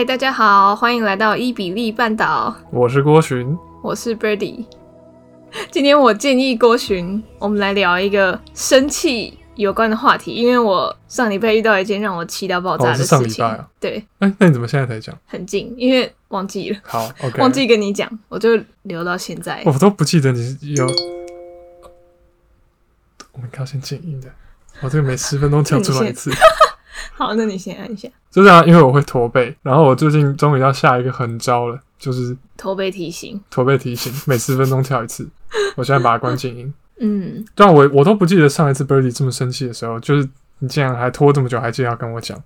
嗨，大家好，欢迎来到伊比利半岛。我是郭寻，我是 Birdy。今天我建议郭寻，我们来聊一个生气有关的话题，因为我上礼拜遇到一件让我气到爆炸的事情。哦、是上礼拜啊？对。哎、欸，那你怎么现在才讲？很近，因为忘记了。好，OK。忘记跟你讲，我就留到现在。我都不记得你有。我们要先静音的。我这个每十分钟跳出来一次。好，那你先按一下。就这样，因为我会驼背，然后我最近终于要下一个狠招了，就是驼背提醒。驼背提醒，每十分钟跳一次。我现在把它关静音。嗯，但我我都不记得上一次 Birdy 这么生气的时候，就是你竟然还拖这么久，还记得要跟我讲。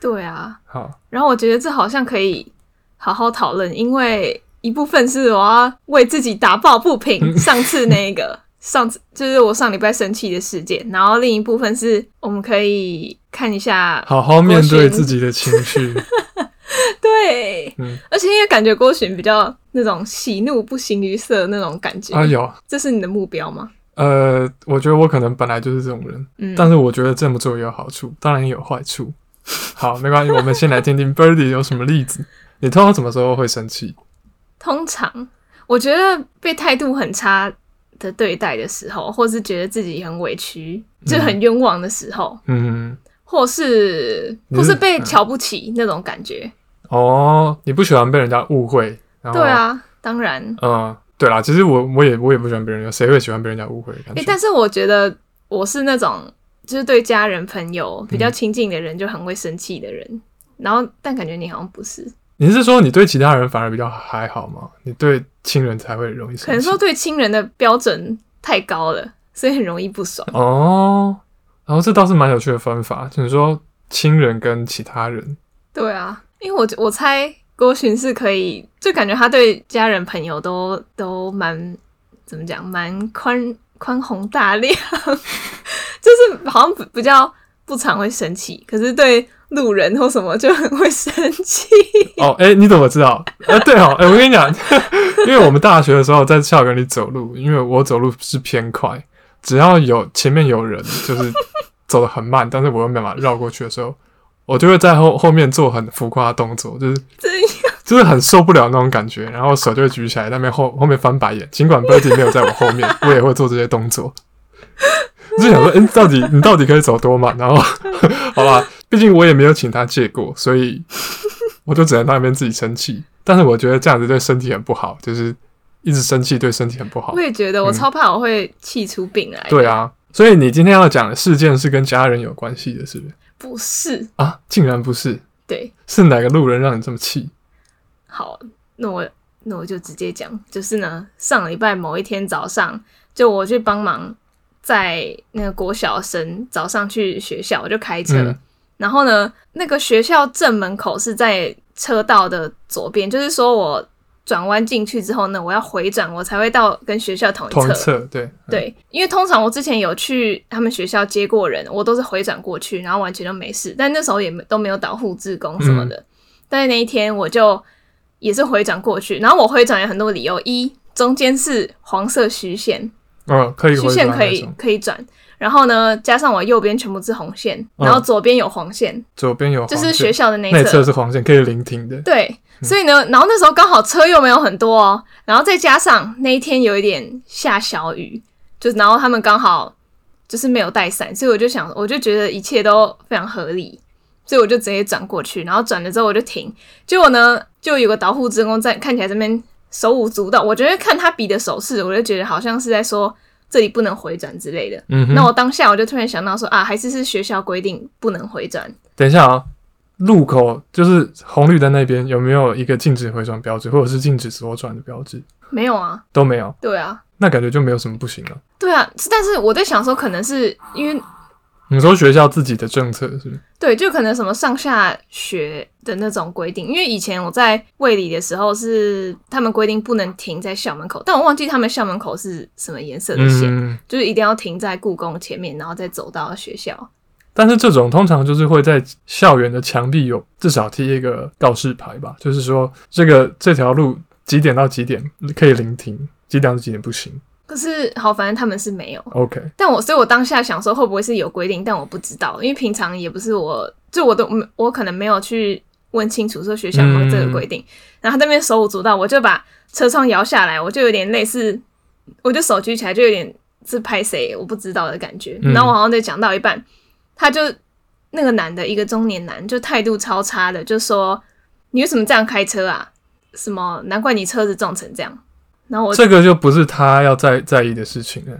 对啊。好。然后我觉得这好像可以好好讨论，因为一部分是我要为自己打抱不平，上次那个。上次就是我上礼拜生气的事件，然后另一部分是我们可以看一下，好好面对自己的情绪。对，嗯，而且因为感觉郭洵比较那种喜怒不形于色那种感觉啊，有，这是你的目标吗？呃，我觉得我可能本来就是这种人，嗯，但是我觉得这么做也有好处，当然也有坏处。好，没关系，我们先来听听 Birdy 有什么例子。你通常什么时候会生气？通常我觉得被态度很差的对待的时候，或是觉得自己很委屈，就很冤枉的时候，嗯，或是或是被瞧不起那种感觉。哦，你不喜欢被人家误会？对啊，当然。嗯，对啦，其实我我也我也不喜欢别人，谁会喜欢被人家误会哎？欸，但是我觉得我是那种就是对家人朋友比较亲近的人就很会生气的人，嗯，然后但感觉你好像不是。你是说你对其他人反而比较还好吗？你对亲人才会容易生气？可能说对亲人的标准太高了，所以很容易不爽。哦，然后这倒是蛮有趣的分法，就是说亲人跟其他人。对啊，因为我我猜郭洵是可以，就感觉他对家人朋友都都蛮怎么讲，蛮宽宽宏大量，就是好像比较不常会生气，可是对。路人或什么就很会生气哦，哎、欸，你怎么知道？哎、欸，对哦，哎、欸，我跟你讲，因为我们大学的时候在校园里走路，因为我走路是偏快，只要有前面有人，就是走得很慢，但是我又没办法绕过去的时候，我就会在后后面做很浮夸的动作，就是就是很受不了那种感觉，然后手就会举起来，那边后后面翻白眼，尽管 Birdy 没有在我后面，我也会做这些动作。就想说，哎、欸，到底你到底可以走多慢？然后，好吧。毕竟我也没有请他借过，所以 我就只能在那边自己生气。但是我觉得这样子对身体很不好，就是一直生气对身体很不好。我也觉得，我超怕我会气出病来、嗯。对啊，所以你今天要讲的事件是跟家人有关系的，是不是？不是啊，竟然不是。对，是哪个路人让你这么气？好，那我那我就直接讲，就是呢，上礼拜某一天早上，就我去帮忙在那个国小生早上去学校，我就开车。嗯然后呢，那个学校正门口是在车道的左边，就是说我转弯进去之后呢，我要回转，我才会到跟学校同一侧。同一侧，对对，因为通常我之前有去他们学校接过人，我都是回转过去，然后完全都没事。但那时候也都没有导护志工什么的。嗯、但是那一天我就也是回转过去，然后我回转有很多理由：一，中间是黄色虚线，哦，可以虚线可以可以转。然后呢，加上我右边全部是红线，然后左边有黄线，嗯、左边有就是学校的那一侧，是黄线，可以临停的。对，所以呢，然后那时候刚好车又没有很多哦，然后再加上那一天有一点下小雨，就然后他们刚好就是没有带伞，所以我就想，我就觉得一切都非常合理，所以我就直接转过去，然后转了之后我就停，结果呢，就有个导护职工在看起来这边手舞足蹈，我觉得看他比的手势，我就觉得好像是在说。这里不能回转之类的。嗯，那我当下我就突然想到说啊，还是是学校规定不能回转。等一下啊，路口就是红绿灯那边有没有一个禁止回转标志，或者是禁止左转的标志？没有啊，都没有。对啊，那感觉就没有什么不行了。对啊，但是我在想说，可能是因为。你说学校自己的政策是不是？对，就可能什么上下学的那种规定，因为以前我在卫理的时候是他们规定不能停在校门口，但我忘记他们校门口是什么颜色的线，嗯，就是一定要停在故宫前面，然后再走到学校。但是这种通常就是会在校园的墙壁有至少贴一个告示牌吧，就是说这个这条路几点到几点可以临停，几点到几点不行。可是好，反正他们是没有。OK，但我所以，我当下想说会不会是有规定，但我不知道，因为平常也不是我，就我都我可能没有去问清楚说学校有没有这个规定。嗯、然后他那边手舞足蹈，我就把车窗摇下来，我就有点类似，我就手举起来，就有点是拍谁我不知道的感觉。嗯、然后我好像在讲到一半，他就那个男的，一个中年男，就态度超差的，就说：“你为什么这样开车啊？什么难怪你车子撞成这样。”然后我这个就不是他要在在意的事情了。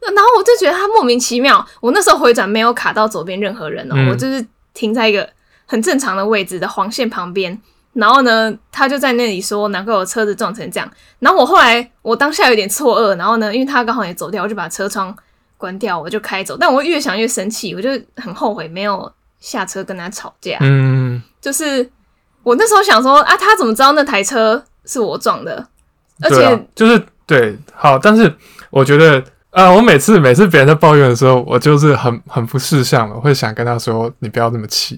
然后我就觉得他莫名其妙。我那时候回转没有卡到左边任何人哦，嗯、我就是停在一个很正常的位置的黄线旁边。然后呢，他就在那里说：“难怪我车子撞成这样。”然后我后来我当下有点错愕。然后呢，因为他刚好也走掉，我就把车窗关掉，我就开走。但我越想越生气，我就很后悔没有下车跟他吵架。嗯，就是我那时候想说啊，他怎么知道那台车是我撞的？而且、啊、就是对，好，但是我觉得。啊、呃！我每次每次别人在抱怨的时候，我就是很很不识相了，我会想跟他说：“你不要那么气，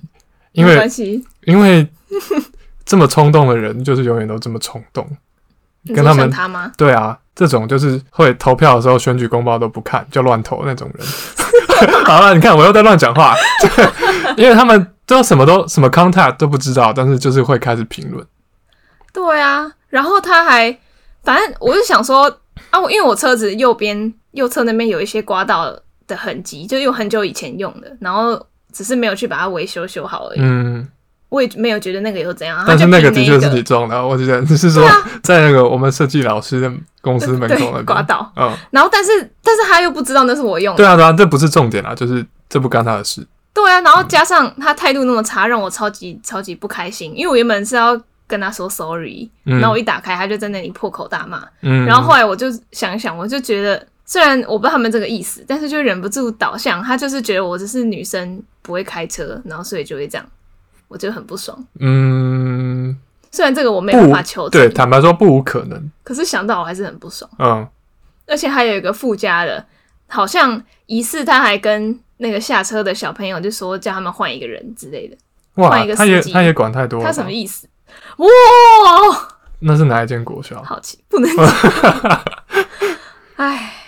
因为因为这么冲动的人就是永远都这么冲动。”跟他们他吗？对啊，这种就是会投票的时候选举公报都不看就乱投那种人。好了，你看我又在乱讲话，因为他们都什么都什么 contact 都不知道，但是就是会开始评论。对啊，然后他还反正我就想说啊，我因为我车子右边。右侧那边有一些刮到的痕迹，就用很久以前用的，然后只是没有去把它维修修好而已。嗯，我也没有觉得那个有怎样。但是那个的确是你撞的，我觉得只是说在那个我们设计老师的公司门口那边刮到。嗯，然后但是但是他又不知道那是我用的。对啊对啊，这不是重点啊，就是这不干他的事。对啊，然后加上他态度那么差，让我超级超级不开心，因为我原本是要跟他说 sorry，然后我一打开他就在那里破口大骂。嗯，然后后来我就想一想，我就觉得。虽然我不知道他们这个意思，但是就忍不住导向，他就是觉得我只是女生不会开车，然后所以就会这样，我觉得很不爽。嗯，虽然这个我没有办法求证，对，坦白说不无可能，可是想到我还是很不爽。嗯，而且还有一个附加的，好像疑似他还跟那个下车的小朋友就说叫他们换一个人之类的，换一个司机，他也他也管太多了，他什么意思？哇，那是哪一间国小？好奇不能讲，哎。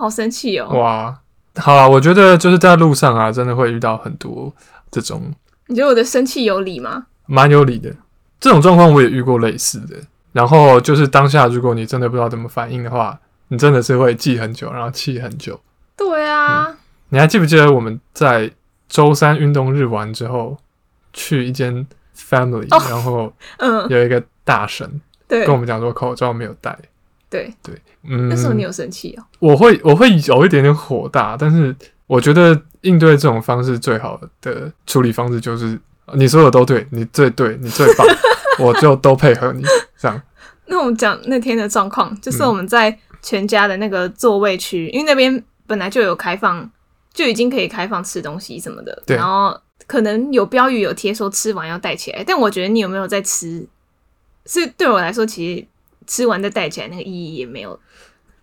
好生气哦！哇，好啊，我觉得就是在路上啊，真的会遇到很多这种。你觉得我的生气有理吗？蛮有理的，这种状况我也遇过类似的。然后就是当下，如果你真的不知道怎么反应的话，你真的是会记很久，然后气很久。对啊、嗯，你还记不记得我们在周三运动日完之后，去一间 family，、哦、然后嗯，有一个大神跟我们讲说口罩没有戴。对对，嗯，那时候你有生气哦？我会我会有一点点火大，但是我觉得应对这种方式最好的处理方式就是你说的都对，你最对，你最棒，我就都配合你这样。那我们讲那天的状况，就是我们在全家的那个座位区，嗯、因为那边本来就有开放，就已经可以开放吃东西什么的，对然后可能有标语有贴说吃完要带起来，但我觉得你有没有在吃，是对我来说其实。吃完再戴起来，那个意义也没有。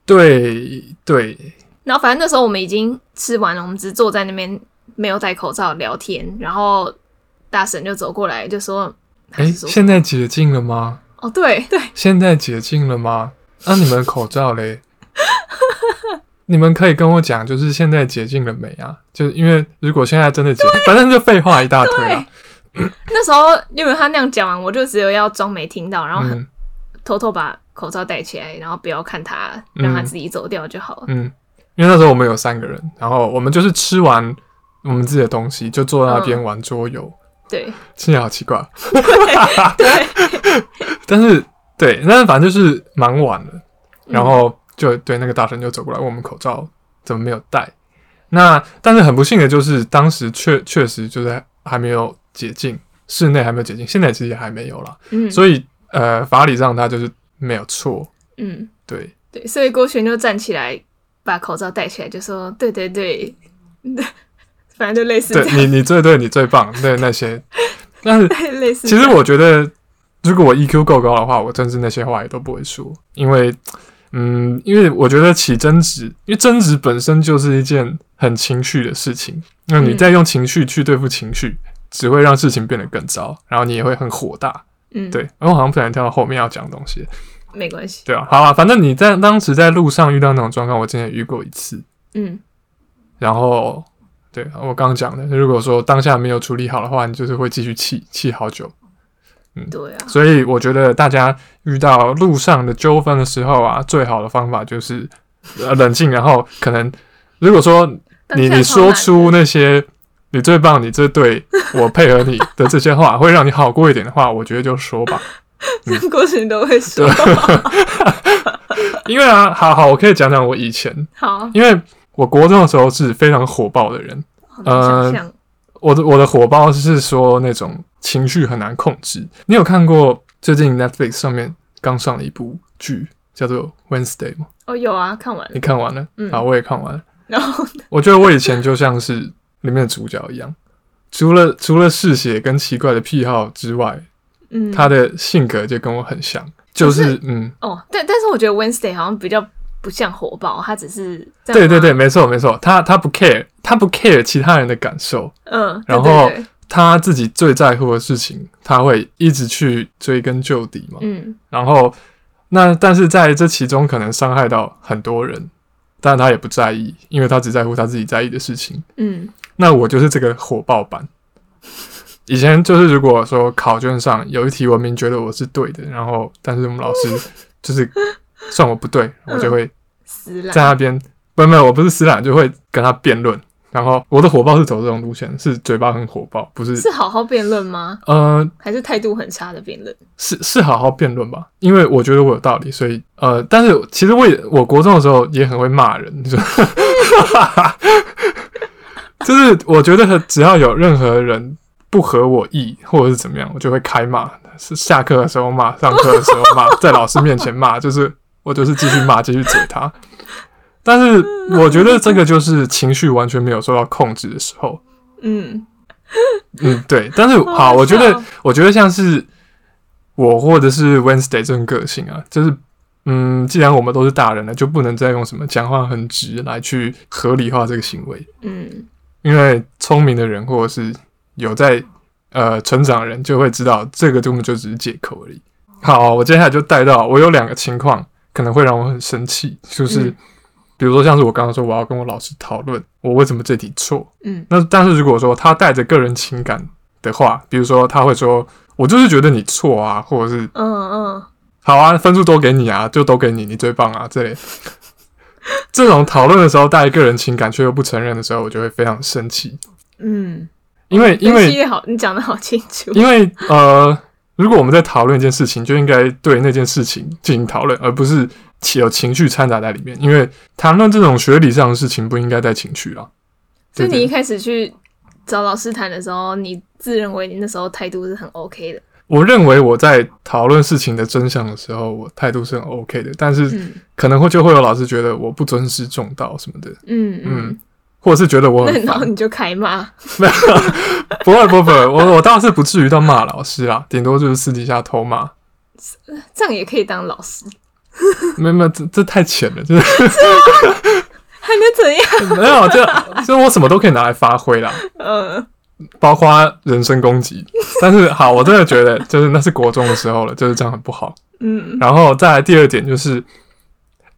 对对。然后反正那时候我们已经吃完了，我们只是坐在那边没有戴口罩聊天。然后大婶就走过来就说：“哎，现在解禁了吗？”哦，对对，现在解禁了吗？那、啊、你们口罩嘞？你们可以跟我讲，就是现在解禁了没啊？就是因为如果现在真的解禁，反正就废话一大堆啊。那时候因为他那样讲完，我就只有要装没听到，然后很。嗯偷偷把口罩戴起来，然后不要看他，让他自己走掉就好了。嗯，因为那时候我们有三个人，然后我们就是吃完我们自己的东西，就坐在那边玩桌游。对，听起来好奇怪。对，但是对，但是反正就是蛮晚了，然后就对那个大神就走过来问我们口罩怎么没有戴。那但是很不幸的就是当时确确实就是还没有解禁，室内还没有解禁，现在其实也还没有了。嗯，所以。呃，法理上他就是没有错。嗯，对对，所以郭璇就站起来，把口罩戴起来，就说：“对对对，反正就类似你你最对，你最棒，对 那些。但是类似，其实我觉得，如果我 EQ 够高的话，我真是那些话也都不会说，因为，嗯，因为我觉得起争执，因为争执本身就是一件很情绪的事情。那你再用情绪去对付情绪，嗯、只会让事情变得更糟，然后你也会很火大。嗯，对，然后我好像不小心跳到后面要讲东西，没关系。对啊，好啊，反正你在当时在路上遇到那种状况，我之前遇过一次。嗯，然后对我刚刚讲的，如果说当下没有处理好的话，你就是会继续气气好久。嗯，对啊。所以我觉得大家遇到路上的纠纷的时候啊，最好的方法就是呃冷静，然后可能如果说你你说出那些你最棒，你最对，我配合你的这些话，会让你好过一点的话，我觉得就说吧。这个 过程都会说。因为啊，好好，我可以讲讲我以前。好，因为我国中的时候是非常火爆的人。呃，我的我的火爆是说那种情绪很难控制。你有看过最近 Netflix 上面刚上了一部剧叫做 Wednesday 吗？哦，有啊，看完了。你看完了？嗯，好，我也看完了。然后，我觉得我以前就像是里面的主角一样，除了除了嗜血跟奇怪的癖好之外，嗯，他的性格就跟我很像。就是，是嗯。哦，但但是我觉得 Wednesday 好像比较不像火爆，他只是对对对，没错没错，他他不 care，他不 care 其他人的感受，嗯，然后他自己最在乎的事情，他会一直去追根究底嘛，嗯，然后那但是在这其中可能伤害到很多人，但他也不在意，因为他只在乎他自己在意的事情，嗯，那我就是这个火爆版。以前就是，如果说考卷上有一题我明觉得我是对的，然后但是我们老师就是算我不对，我就会在那边，不是没有，我不是死懒，就会跟他辩论。然后我的火爆是走这种路线，是嘴巴很火爆，不是是好好辩论吗？呃，还是态度很差的辩论？是是好好辩论吧，因为我觉得我有道理，所以呃，但是其实我也我国中的时候也很会骂人，就就是我觉得只要有任何人。不合我意，或者是怎么样，我就会开骂。是下课的时候骂，上课的时候骂，在老师面前骂，就是我就是继续骂，继续嘴他。但是我觉得这个就是情绪完全没有受到控制的时候。嗯嗯，对。但是好，我觉得我觉得像是我或者是 Wednesday 这种个性啊，就是嗯，既然我们都是大人了，就不能再用什么讲话很直来去合理化这个行为。嗯，因为聪明的人或者是。有在呃成长的人就会知道，这个根本就只是借口而已。好，我接下来就带到我有两个情况可能会让我很生气，就是、嗯、比如说像是我刚刚说我要跟我老师讨论我为什么这题错，嗯，那但是如果说他带着个人情感的话，比如说他会说我就是觉得你错啊，或者是嗯嗯，好啊，分数都给你啊，就都给你，你最棒啊，这类这种讨论的时候带个人情感却又不承认的时候，我就会非常生气，嗯。因为因为好，你讲的好清楚。因为呃，如果我们在讨论一件事情，就应该对那件事情进行讨论，而不是起有情绪掺杂在里面。因为谈论这种学理上的事情，不应该带情绪啊。所以你一开始去找老师谈的时候，你自认为你那时候态度是很 OK 的。我认为我在讨论事情的真相的时候，我态度是很 OK 的，但是可能会就会有老师觉得我不尊师重道什么的。嗯嗯。嗯或者是觉得我很烦，然后你就开骂？没有，不会不会，我我倒是不至于到骂老师啊，顶多就是私底下偷骂。这样也可以当老师？没有没有，这这太浅了，就是还能怎样？没有，就就我什么都可以拿来发挥啦，嗯，包括人身攻击。但是好，我真的觉得就是那是国中的时候了，就是这样很不好。嗯，然后再来第二点就是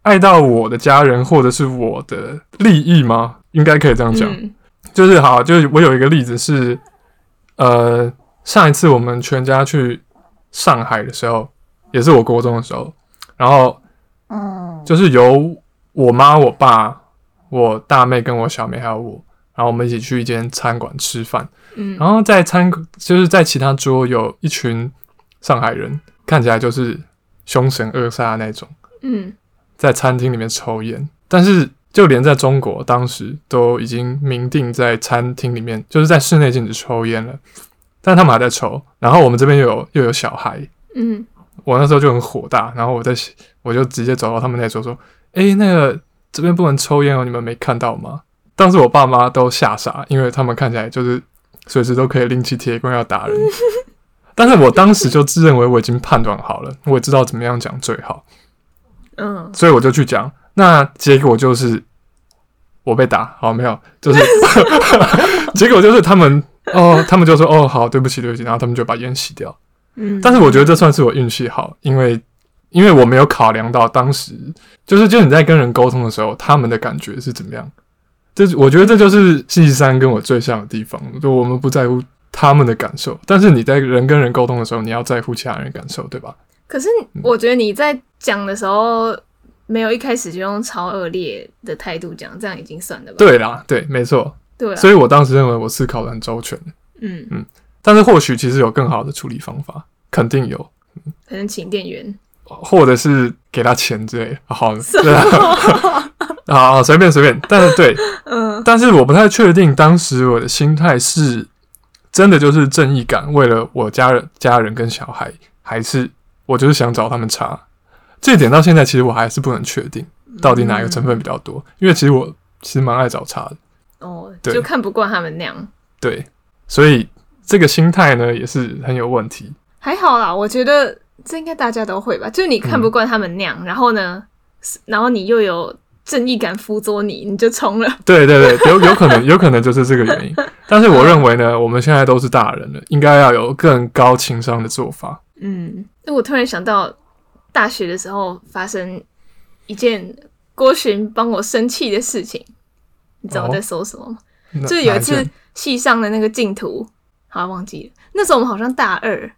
爱到我的家人或者是我的利益吗？应该可以这样讲，嗯，就是好，就是我有一个例子是，呃，上一次我们全家去上海的时候，也是我国中的时候，然后，嗯就是由我妈、我爸、我大妹跟我小妹还有我，然后我们一起去一间餐馆吃饭，嗯，然后在餐就是在其他桌有一群上海人，看起来就是凶神恶煞那种，嗯，在餐厅里面抽烟，但是。就连在中国，当时都已经明定在餐厅里面，就是在室内禁止抽烟了，但他们还在抽。然后我们这边又有又有小孩，嗯，我那时候就很火大，然后我在我就直接走到他们那桌说：“哎、欸，那个这边不能抽烟哦，你们没看到吗？”当时我爸妈都吓傻，因为他们看起来就是随时都可以拎起铁棍要打人。但是我当时就自认为我已经判断好了，我也知道怎么样讲最好，嗯，所以我就去讲。那结果就是我被打，好没有，就是 结果就是他们哦，他们就说哦好，对不起对不起，然后他们就把烟熄掉。嗯，但是我觉得这算是我运气好，因为因为我没有考量到当时就是就你在跟人沟通的时候，他们的感觉是怎么样。这我觉得这就是星期三跟我最像的地方，就我们不在乎他们的感受，但是你在人跟人沟通的时候，你要在乎其他人感受，对吧？可是我觉得你在讲的时候，没有一开始就用超恶劣的态度讲，这样已经算了吧？对啦，对，没错，对啊，所以我当时认为我思考的很周全。嗯嗯，但是或许其实有更好的处理方法，肯定有，可能请店员，或者是给他钱之类的。好，什么对啊，好，随便随便。但是对，嗯，但是我不太确定当时我的心态是真的就是正义感，为了我家人、家人跟小孩，还是我就是想找他们茬。这一点到现在其实我还是不能确定到底哪一个成分比较多，因为其实我其实蛮爱找茬的。哦，对就看不惯他们那样。对。所以这个心态呢，也是很有问题。还好啦，我觉得这应该大家都会吧。就是你看不惯他们那样，嗯、然后呢，然后你又有正义感辅佐你，你就冲了。对对对，有有可能，有可能就是这个原因。但是我认为呢，我们现在都是大人了，应该要有更高情商的做法。嗯，那我突然想到，大学的时候发生一件郭寻帮我生气的事情，你知道我在说什么吗？哦、就是有一次。戏上的那个镜头，好像忘记了。那时候我们好像大二，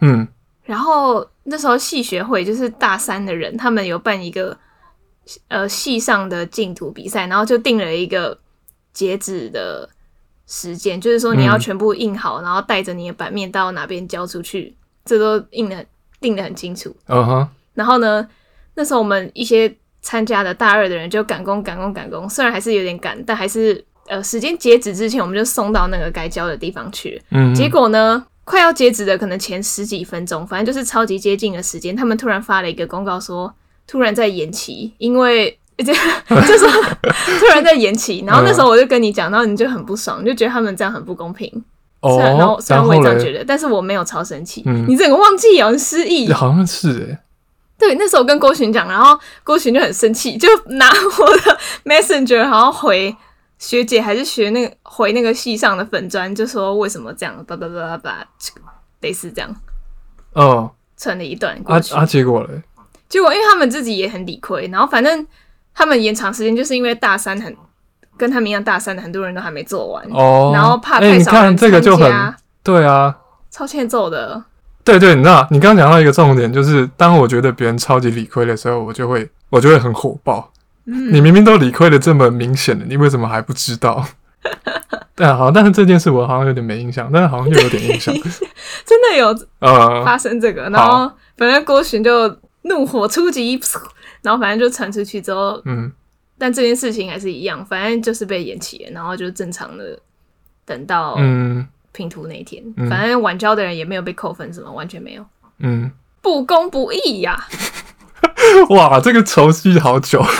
嗯，然后那时候系学会就是大三的人，他们有办一个呃系上的竞图比赛，然后就定了一个截止的时间，就是说你要全部印好，嗯、然后带着你的版面到哪边交出去，这都印的定的很清楚。嗯哼。然后呢，那时候我们一些参加的大二的人就赶工赶工赶工，虽然还是有点赶，但还是。呃，时间截止之前，我们就送到那个该交的地方去。嗯，结果呢，快要截止的可能前十几分钟，反正就是超级接近的时间，他们突然发了一个公告说，突然在延期，因为 这就是 突然在延期。然后那时候我就跟你讲，然后你就很不爽，你就觉得他们这样很不公平。哦，然后虽然我也这样觉得，但是我没有超生气。嗯，你整个忘记哦，你失忆，好像是诶。对，那时候我跟郭洵讲，然后郭洵就很生气，就拿我的 Messenger 然后回。学姐还是学那个回那个系上的粉砖，就说为什么这样，叭叭叭叭叭，类似这样。哦，传了一段啊啊，结果嘞？结果因为他们自己也很理亏，然后反正他们延长时间，就是因为大三很跟他们一样，大三的很多人都还没做完哦，然后怕太少人参加，欸、你看这个就很对啊，超欠揍的。对对，你知道，你刚刚讲到一个重点，就是当我觉得别人超级理亏的时候，我就会我就会很火爆。你明明都理亏的这么明显了，你为什么还不知道？对啊，好，但是这件事我好像有点没印象，但是好像又有点印象，真的有呃发生这个，然后反正郭巡就怒火出击，然后反正就传出去之后，嗯，但这件事情还是一样，反正就是被延期了，然后就正常的等到嗯拼图那一天，嗯、反正晚交的人也没有被扣分，什么完全没有，嗯，不公不义呀、啊。哇，这个熟悉好久。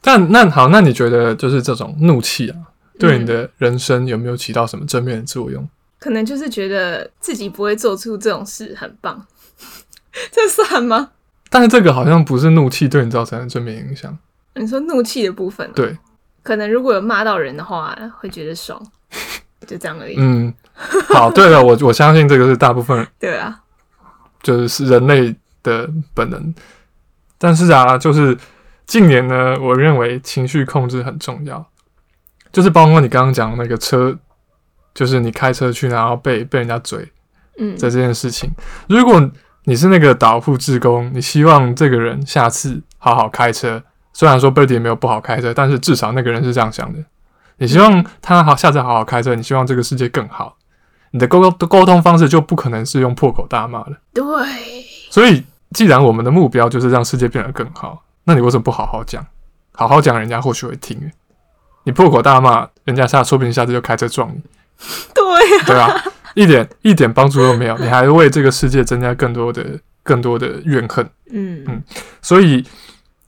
但那好，那你觉得就是这种怒气啊，对你的人生有没有起到什么正面的作用？可能就是觉得自己不会做出这种事，很棒。这算吗？但是这个好像不是怒气对你造成的正面影响。你说怒气的部分啊，对，可能如果有骂到人的话，会觉得爽，就这样而已。嗯，好，对了，我 我相信这个是大部分人，对啊，就是人类。的本能，但是啊，就是近年呢，我认为情绪控制很重要，就是包括你刚刚讲的那个车，就是你开车去，然后被被人家追，嗯，在这件事情，如果你是那个导护志工，你希望这个人下次好好开车，虽然说 Birdy 也没有不好开车，但是至少那个人是这样想的，你希望他好下次好好开车，你希望这个世界更好，你的沟沟沟通方式就不可能是用破口大骂了，对，所以。既然我们的目标就是让世界变得更好，那你为什么不好好讲？好好讲，人家或许会听。你破口大骂，人家下说不定下次就开车撞你。对啊，对啊，一点一点帮助都没有，你还为这个世界增加更多的更多的怨恨。嗯嗯，所以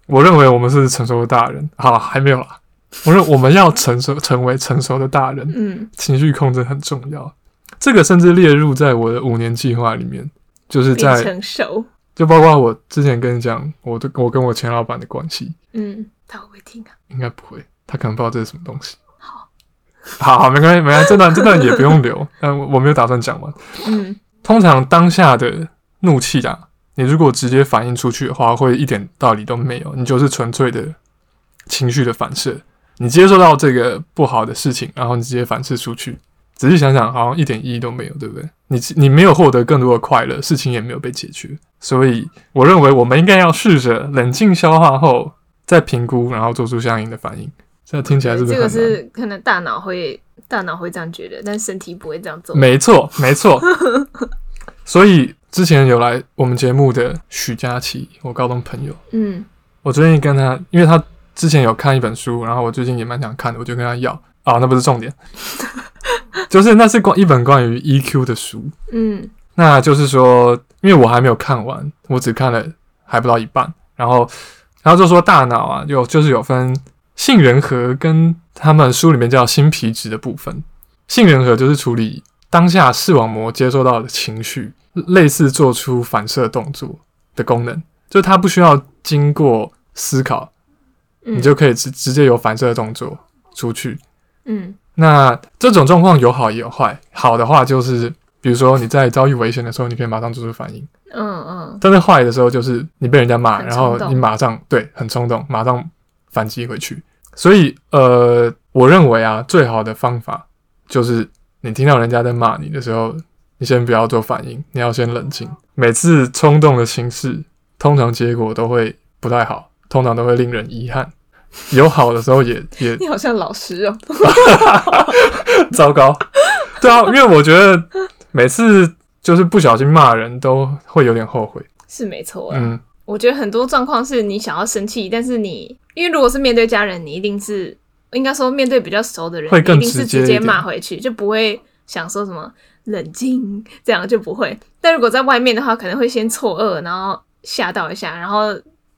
我认为我们是成熟的大人。好了，还没有啦。我认我们要成熟，成为成熟的大人。嗯，情绪控制很重要。这个甚至列入在我的五年计划里面，就是在成熟。就包括我之前跟你讲，我的我跟我前老板的关系，嗯，他会不会听啊？应该不会，他可能不知道这是什么东西。好，好好，没关系，没关系，这段这段也不用留，但 我我没有打算讲完。嗯，通常当下的怒气啊，你如果直接反映出去的话，会一点道理都没有，你就是纯粹的情绪的反射。你接受到这个不好的事情，然后你直接反射出去，仔细想想，好像一点意义都没有，对不对？你你没有获得更多的快乐，事情也没有被解决，所以我认为我们应该要试着冷静消化后再评估，然后做出相应的反应。这听起来是不是？这个是可能大脑会大脑会这样觉得，但身体不会这样做。没错，没错。所以之前有来我们节目的许佳琪，我高中朋友，嗯，我最近跟他，因为他之前有看一本书，然后我最近也蛮想看的，我就跟他要。啊，那不是重点，就是那是关一本关于 EQ 的书，嗯，那就是说，因为我还没有看完，我只看了还不到一半，然后，然后就说大脑啊，有就是有分杏仁核跟他们书里面叫新皮质的部分，杏仁核就是处理当下视网膜接收到的情绪，类似做出反射动作的功能，就它不需要经过思考，你就可以直直接有反射动作出去。嗯，那这种状况有好也有坏。好的话就是，比如说你在遭遇危险的时候，你可以马上做出反应。嗯嗯。但是坏的时候就是你被人家骂，然后你马上对很冲动，马上反击回去。所以呃，我认为啊，最好的方法就是你听到人家在骂你的时候，你先不要做反应，你要先冷静。每次冲动的形式，通常结果都会不太好，通常都会令人遗憾。有好的时候也也，你好像老师哦，糟糕，对啊，因为我觉得每次就是不小心骂人都会有点后悔，是没错啊。嗯，我觉得很多状况是你想要生气，但是你因为如果是面对家人，你一定是应该说面对比较熟的人，会更一定是直接骂回去，就不会想说什么冷静，这样就不会。但如果在外面的话，可能会先错愕，然后吓到一下，然后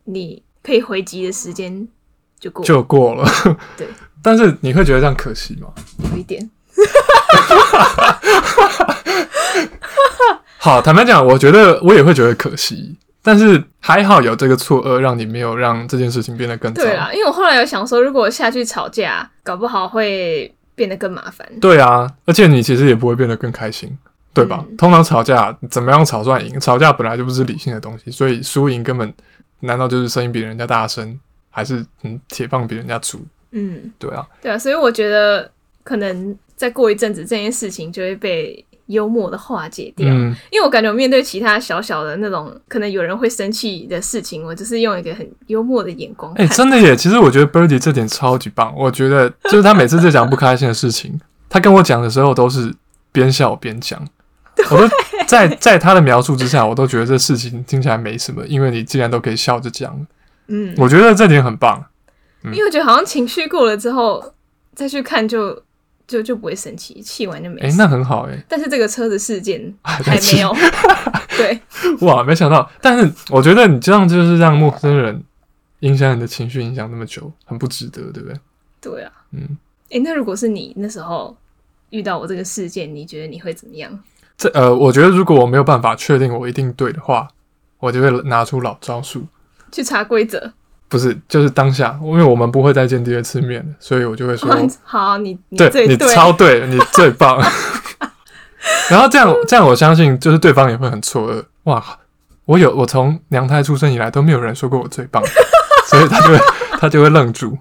你可以回击的时间。就过，就过了，对。但是你会觉得这样可惜吗？有一点。好，坦白讲，我觉得我也会觉得可惜。但是还好有这个错愕，让你没有让这件事情变得更糟。对啊，因为我后来有想说，如果下去吵架，搞不好会变得更麻烦。对啊，而且你其实也不会变得更开心，对吧？嗯、通常吵架怎么样吵算赢？吵架本来就不是理性的东西，所以输赢根本难道就是声音比人家大声？还是嗯，铁棒比人家粗。嗯，对啊，对啊，所以我觉得可能再过一阵子，这件事情就会被幽默的化解掉。嗯，因为我感觉我面对其他小小的那种可能有人会生气的事情，我就是用一个很幽默的眼光。哎、欸，真的耶！其实我觉得 Birdy 这点超级棒。我觉得 就是他每次在讲不开心的事情，他跟我讲的时候都是边笑边讲。我都在在他的描述之下，我都觉得这事情听起来没什么，因为你既然都可以笑着讲。嗯，我觉得这点很棒，因为我觉得好像情绪过了之后再去看就就就不会生气，气完就没事。哎，那很好哎。但是这个车子事件还没有，对，哇，没想到。但是我觉得你这样就是让陌生人影响你的情绪，影响那么久，很不值得，对不对？对啊，嗯。哎，那如果是你那时候遇到我这个事件，你觉得你会怎么样？这呃，我觉得如果我没有办法确定我一定对的话，我就会拿出老招数。去查规则，不是，就是当下，因为我们不会再见第二次面，所以我就会说：“好，你，你对，你超对，你最棒。”然后这样，这样我相信，就是对方也会很错愕。哇，我有，我从娘胎出生以来都没有人说过我最棒，所以他就会，他就会愣住。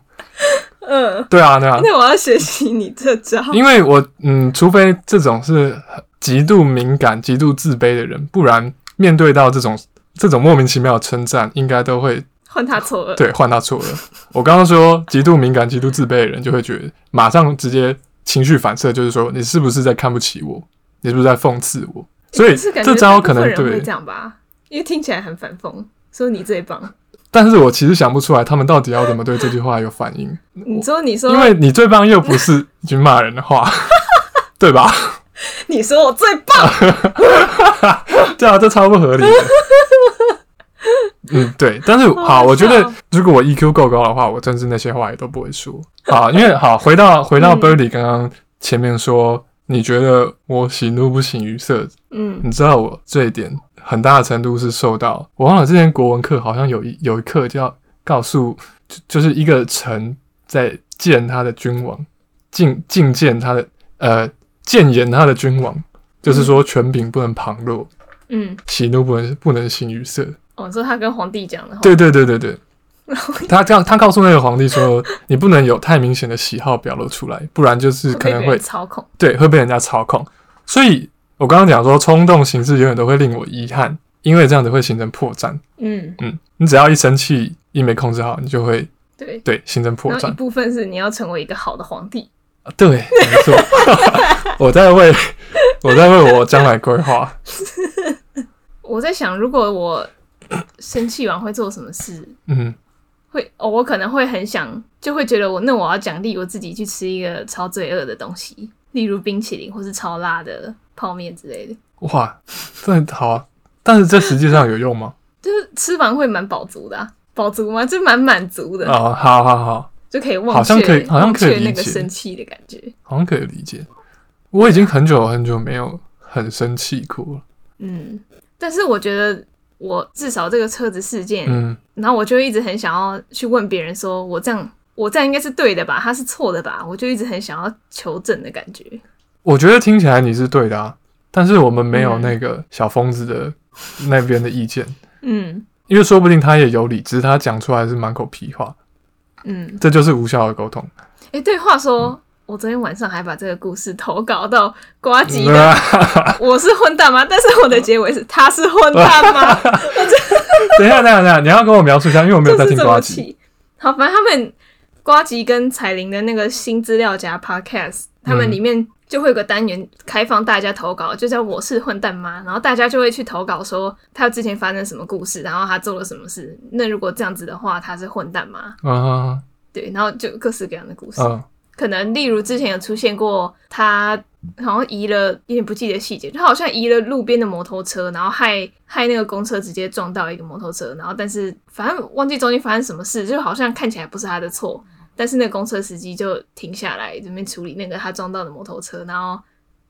嗯，对啊，对啊。那我要学习你这招，因为我，嗯，除非这种是极度敏感、极度自卑的人，不然面对到这种。这种莫名其妙的称赞，应该都会换他错了。对，换他错了。我刚刚说极度敏感、极度自卑的人，就会觉得马上直接情绪反射，就是说你是不是在看不起我？你是不是在讽刺我？所以这招可能对这样吧，因为听起来很反讽，说你最棒。但是我其实想不出来，他们到底要怎么对这句话有反应。你说，你说，因为你最棒又不是一句骂人的话，对吧？你说我最棒，对啊，这超不合理的。嗯，对，但是好，我觉得如果我 EQ 够高的话，我真是那些话也都不会说。啊，因为好，回到回到 Birdy 刚刚前面说，嗯、你觉得我喜怒不形于色，嗯，你知道我这一点很大的程度是受到我忘了之前国文课好像有一有一课叫告诉，就就是一个臣在见他的君王，进进谏他的呃。谏言他的君王，就是说权柄不能旁落，嗯，喜怒不能不能形于色。哦，说他跟皇帝讲的话。对对对对对，他这样，他告诉那个皇帝说，你不能有太明显的喜好表露出来，不然就是可能会操控，对，会被人家操控。所以我刚刚讲说，冲动行事永远都会令我遗憾，因为这样子会形成破绽。嗯嗯，你只要一生气，一没控制好，你就会对对形成破绽。一部分是你要成为一个好的皇帝。对，没错，我在为我在为我将来规划。我在想，如果我 生气完会做什么事？嗯，会哦，我可能会很想，就会觉得我那我要奖励我自己去吃一个超罪恶的东西，例如冰淇淋或是超辣的泡面之类的。哇，这好啊！但是这实际上有用吗？就是吃完会蛮饱足的啊，饱足吗？就蛮满足的哦。好好好。就可以忘却，好像可以，好像可以那个生气的感觉，好像可以理解。我已经很久很久没有很生气过了。嗯，但是我觉得我至少这个车子事件，嗯，然后我就一直很想要去问别人，说我这样，我这样应该是对的吧？他是错的吧？我就一直很想要求证的感觉。我觉得听起来你是对的啊，但是我们没有那个小疯子的那边的意见。嗯，因为说不定他也有理，只是他讲出来是满口屁话。嗯，这就是无效的沟通。哎、欸，对，话说、嗯、我昨天晚上还把这个故事投稿到瓜吉的。嗯、我是混蛋吗？但是我的结尾是他是混蛋吗？等一下，等一下，等一下，你要跟我描述一下，因为我没有在听瓜吉。好，反正他们瓜吉跟彩铃的那个新资料夹 Podcast，他们里面就会有个单元开放大家投稿，就叫我是混蛋吗？然后大家就会去投稿说他之前发生什么故事，然后他做了什么事。那如果这样子的话，他是混蛋吗？啊、uh，huh. 对，然后就各式各样的故事，uh huh. 可能例如之前有出现过他好像移了，有点不记得细节，他好像移了路边的摩托车，然后害害那个公车直接撞到一个摩托车，然后但是反正忘记中间发生什么事，就好像看起来不是他的错。但是那个公车司机就停下来这边处理那个他撞到的摩托车，然后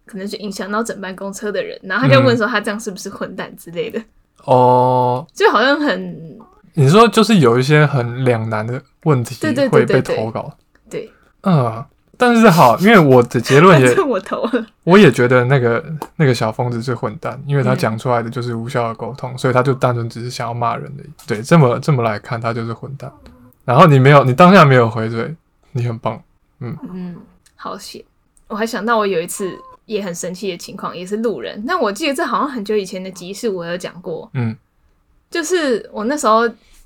可能就影响到整班公车的人，然后他就问说他这样是不是混蛋之类的。哦、嗯，就好像很，你说就是有一些很两难的问题会被投稿，对，对，对，对，对，嗯，但是好，因为我的结论也 我投了，我也觉得那个那个小疯子是混蛋，因为他讲出来的就是无效的沟通，嗯、所以他就单纯只是想要骂人的，对，这么这么来看，他就是混蛋。然后你没有，你当下没有回嘴，你很棒，嗯嗯，好险！我还想到我有一次也很生气的情况，也是路人。但我记得这好像很久以前的集数，我有讲过，嗯，就是我那时候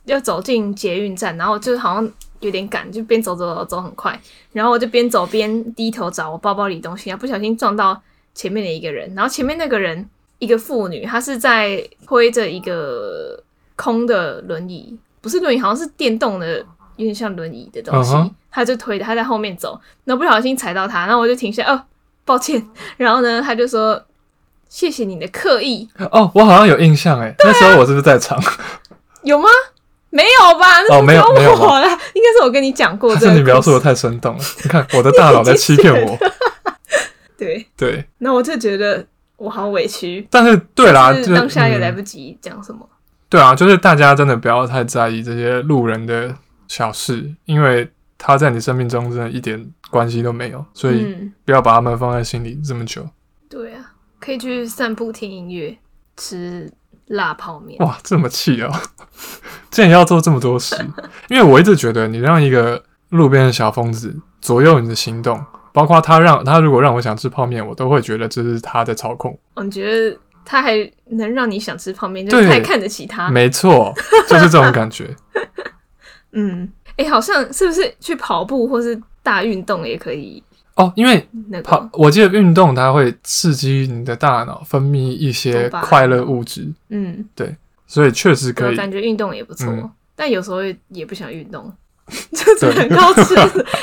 要走进捷运站，然后就好像有点赶，就边走走走走很快，然后我就边走边低头找我包包里东西，然后不小心撞到前面的一个人，然后前面那个人一个妇女，她是在推着一个空的轮椅。不是轮椅，好像是电动的，有点像轮椅的东西。Uh huh. 他就推，着，她在后面走，然后不小心踩到她，然后我就停下，哦，抱歉。然后呢，他就说：“谢谢你的刻意。”哦，我好像有印象哎，啊、那时候我是不是在场？有吗？没有吧？哦，没有，没有，应该是我跟你讲过。是你描述的太生动了，你看我的大脑在 欺骗我。对对，那我就觉得我好委屈。但是对啦，是当下也来不及讲什么。对啊，就是大家真的不要太在意这些路人的小事，因为他在你生命中真的一点关系都没有，所以不要把他们放在心里这么久。嗯、对啊，可以去散步、听音乐、吃辣泡面。哇，这么气哦！竟然要做这么多事，因为我一直觉得你让一个路边的小疯子左右你的行动，包括他让他如果让我想吃泡面，我都会觉得这是他在操控。我觉得。他还能让你想吃泡面，就太看得起他。没错，就是这种感觉。嗯，哎、欸，好像是不是去跑步或是大运动也可以？哦，因为跑，我记得运动它会刺激你的大脑分泌一些快乐物质。嗯，对，所以确实可以。感觉运动也不错，嗯、但有时候也不想运动，就是很高吃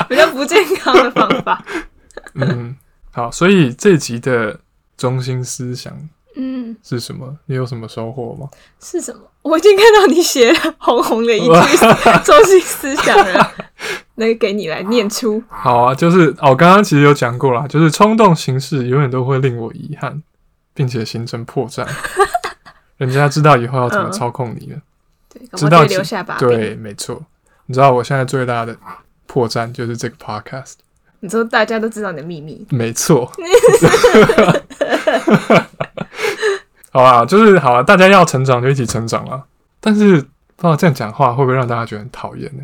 比较不健康的方法。嗯，好，所以这集的中心思想。嗯，是什么？你有什么收获吗？是什么？我已经看到你写了红红的一句 中心思想了，那个给你来念出。好啊，就是哦刚刚其实有讲过啦，就是冲动行事永远都会令我遗憾，并且形成破绽。人家知道以后要怎么操控你了，嗯、对，知道留下把柄。对，没错。你知道我现在最大的破绽就是这个 podcast。你说大家都知道你的秘密？没错。好啊，就是好啊，大家要成长就一起成长啊。但是不知道这样讲话会不会让大家觉得很讨厌呢？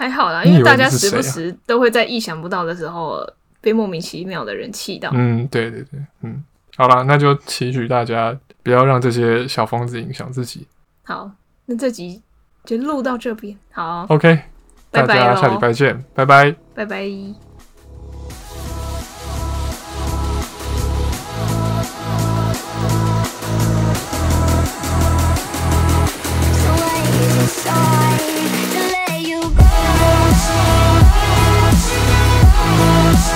还好啦，因为大家时不啊时都会在意想不到的时候被莫名其妙的人气到。嗯，对对对，嗯，好啦，那就期许大家不要让这些小疯子影响自己。好，那这集就录到这边。好，OK，拜拜大家下礼拜见，拜拜，拜拜。